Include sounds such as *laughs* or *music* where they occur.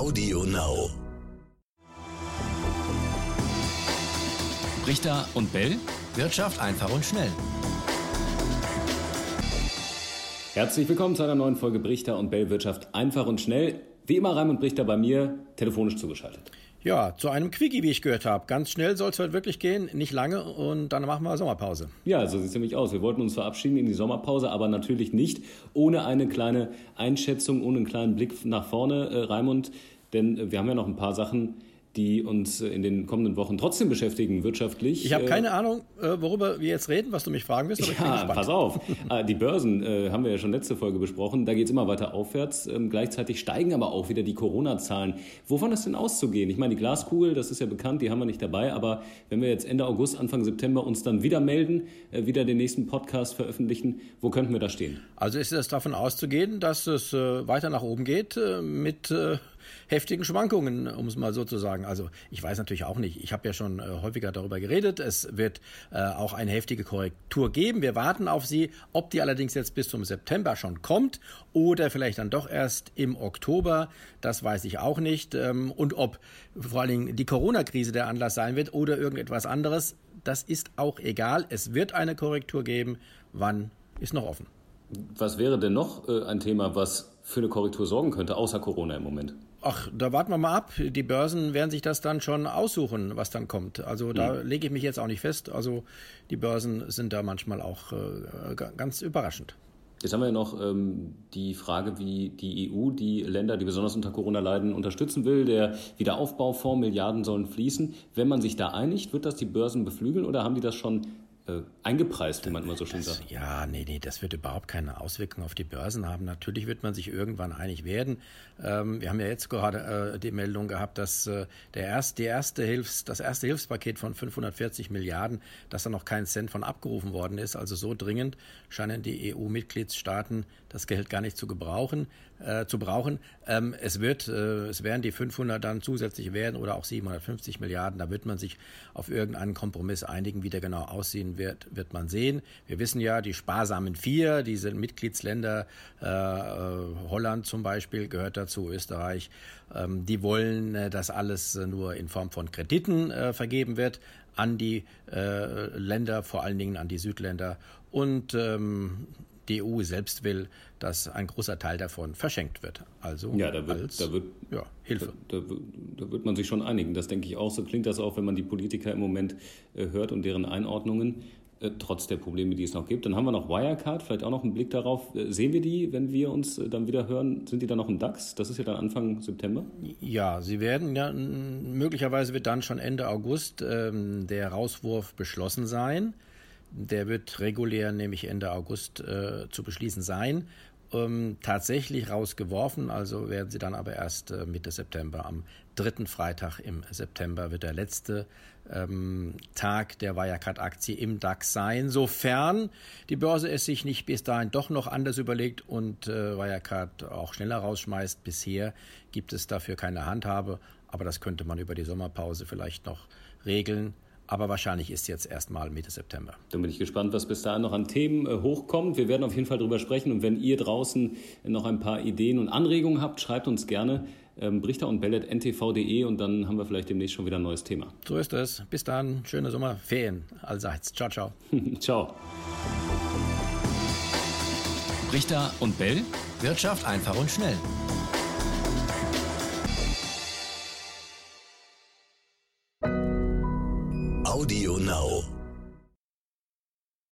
Audio Now. Richter und Bell. Wirtschaft einfach und schnell. Herzlich willkommen zu einer neuen Folge Brichter und Bell Wirtschaft einfach und schnell. Wie immer Raimund Brichter bei mir, telefonisch zugeschaltet. Ja, zu einem Quickie, wie ich gehört habe. Ganz schnell soll es heute wirklich gehen, nicht lange und dann machen wir Sommerpause. Ja, so sieht es nämlich aus. Wir wollten uns verabschieden in die Sommerpause, aber natürlich nicht ohne eine kleine Einschätzung, ohne einen kleinen Blick nach vorne, äh, Raimund. Denn äh, wir haben ja noch ein paar Sachen, die uns in den kommenden Wochen trotzdem beschäftigen, wirtschaftlich. Ich habe keine Ahnung, äh, worüber wir jetzt reden, was du mich fragen wirst, ja, pass auf. Die Börsen äh, haben wir ja schon letzte Folge besprochen. Da geht es immer weiter aufwärts. Ähm, gleichzeitig steigen aber auch wieder die Corona-Zahlen. Wovon ist denn auszugehen? Ich meine, die Glaskugel, das ist ja bekannt, die haben wir nicht dabei. Aber wenn wir jetzt Ende August, Anfang September uns dann wieder melden, äh, wieder den nächsten Podcast veröffentlichen, wo könnten wir da stehen? Also ist es davon auszugehen, dass es weiter nach oben geht mit heftigen Schwankungen, um es mal so zu sagen. Also ich weiß natürlich auch nicht. Ich habe ja schon äh, häufiger darüber geredet. Es wird äh, auch eine heftige Korrektur geben. Wir warten auf sie. Ob die allerdings jetzt bis zum September schon kommt oder vielleicht dann doch erst im Oktober, das weiß ich auch nicht. Ähm, und ob vor allen Dingen die Corona-Krise der Anlass sein wird oder irgendetwas anderes, das ist auch egal. Es wird eine Korrektur geben. Wann ist noch offen. Was wäre denn noch äh, ein Thema, was für eine Korrektur sorgen könnte, außer Corona im Moment? Ach, da warten wir mal ab. Die Börsen werden sich das dann schon aussuchen, was dann kommt. Also da mhm. lege ich mich jetzt auch nicht fest. Also die Börsen sind da manchmal auch äh, ganz überraschend. Jetzt haben wir ja noch ähm, die Frage, wie die EU die Länder, die besonders unter Corona leiden, unterstützen will. Der Wiederaufbaufonds, Milliarden sollen fließen. Wenn man sich da einigt, wird das die Börsen beflügeln oder haben die das schon äh, eingepreist, wie man immer so schön das, sagt. Ja, nee, nee, das wird überhaupt keine Auswirkung auf die Börsen haben. Natürlich wird man sich irgendwann einig werden. Ähm, wir haben ja jetzt gerade äh, die Meldung gehabt, dass äh, der erst, die erste Hilfs-, das erste Hilfspaket von 540 Milliarden, dass da noch kein Cent von abgerufen worden ist. Also so dringend scheinen die EU-Mitgliedstaaten das Geld gar nicht zu gebrauchen, äh, zu brauchen. Ähm, es wird, äh, es werden die 500 dann zusätzlich werden oder auch 750 Milliarden. Da wird man sich auf irgendeinen Kompromiss einigen, wie der genau aussehen wird, wird man sehen. Wir wissen ja, die sparsamen vier, diese Mitgliedsländer, äh, äh, Holland zum Beispiel gehört dazu, Österreich, ähm, die wollen, äh, dass alles äh, nur in Form von Krediten äh, vergeben wird an die äh, Länder, vor allen Dingen an die Südländer. Und ähm, die EU selbst will, dass ein großer Teil davon verschenkt wird. Also ja, da wird, als da wird, ja, Hilfe. Da, da, da, wird man sich schon einigen. Das denke ich auch. So klingt das auch, wenn man die Politiker im Moment äh, hört und deren Einordnungen. Äh, trotz der Probleme, die es noch gibt. Dann haben wir noch Wirecard, vielleicht auch noch einen Blick darauf. Äh, sehen wir die, wenn wir uns dann wieder hören? Sind die dann noch im DAX? Das ist ja dann Anfang September? Ja, sie werden ja, möglicherweise wird dann schon Ende August ähm, der Rauswurf beschlossen sein. Der wird regulär nämlich Ende August äh, zu beschließen sein. Ähm, tatsächlich rausgeworfen, also werden sie dann aber erst äh, Mitte September, am dritten Freitag im September wird der letzte ähm, Tag der Wirecard-Aktie im DAX sein, sofern die Börse es sich nicht bis dahin doch noch anders überlegt und äh, Wirecard auch schneller rausschmeißt. Bisher gibt es dafür keine Handhabe, aber das könnte man über die Sommerpause vielleicht noch regeln. Aber wahrscheinlich ist jetzt erstmal Mitte September. Dann bin ich gespannt, was bis dahin noch an Themen äh, hochkommt. Wir werden auf jeden Fall drüber sprechen. Und wenn ihr draußen noch ein paar Ideen und Anregungen habt, schreibt uns gerne ähm, Brichter und Bellet ntv.de und dann haben wir vielleicht demnächst schon wieder ein neues Thema. So ist es. Bis dann. Schöne Sommerferien allseits. Ciao, ciao. *laughs* ciao. Brichter und Bell. Wirtschaft einfach und schnell. Audio Now.